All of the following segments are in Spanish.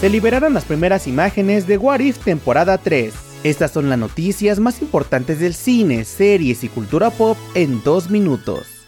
se liberaron las primeras imágenes de What If temporada 3. Estas son las noticias más importantes del cine, series y cultura pop en dos minutos.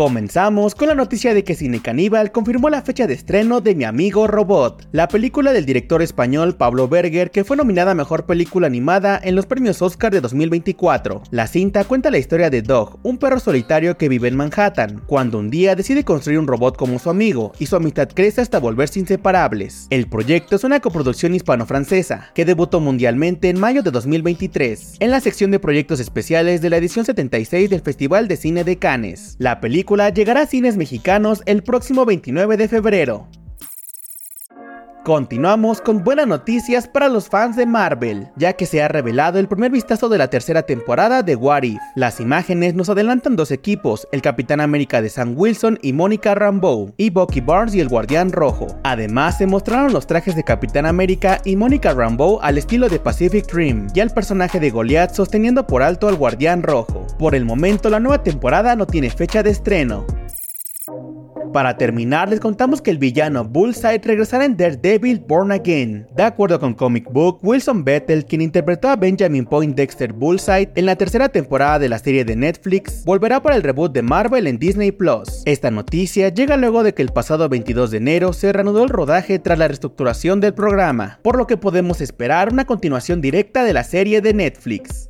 Comenzamos con la noticia de que Cine Caníbal confirmó la fecha de estreno de Mi Amigo Robot, la película del director español Pablo Berger que fue nominada a Mejor Película Animada en los premios Oscar de 2024. La cinta cuenta la historia de Dog, un perro solitario que vive en Manhattan, cuando un día decide construir un robot como su amigo y su amistad crece hasta volverse inseparables. El proyecto es una coproducción hispano-francesa que debutó mundialmente en mayo de 2023 en la sección de proyectos especiales de la edición 76 del Festival de Cine de Cannes. La película llegará a cines mexicanos el próximo 29 de febrero. Continuamos con buenas noticias para los fans de Marvel, ya que se ha revelado el primer vistazo de la tercera temporada de What If. Las imágenes nos adelantan dos equipos, el Capitán América de Sam Wilson y Mónica Rambeau, y Bucky Barnes y el Guardián Rojo. Además, se mostraron los trajes de Capitán América y Mónica Rambeau al estilo de Pacific Dream, y al personaje de Goliath sosteniendo por alto al Guardián Rojo. Por el momento, la nueva temporada no tiene fecha de estreno. Para terminar, les contamos que el villano Bullseye regresará en Daredevil Born Again. De acuerdo con Comic Book, Wilson Bethel, quien interpretó a Benjamin Point Dexter Bullseye en la tercera temporada de la serie de Netflix, volverá para el reboot de Marvel en Disney Plus. Esta noticia llega luego de que el pasado 22 de enero se reanudó el rodaje tras la reestructuración del programa, por lo que podemos esperar una continuación directa de la serie de Netflix.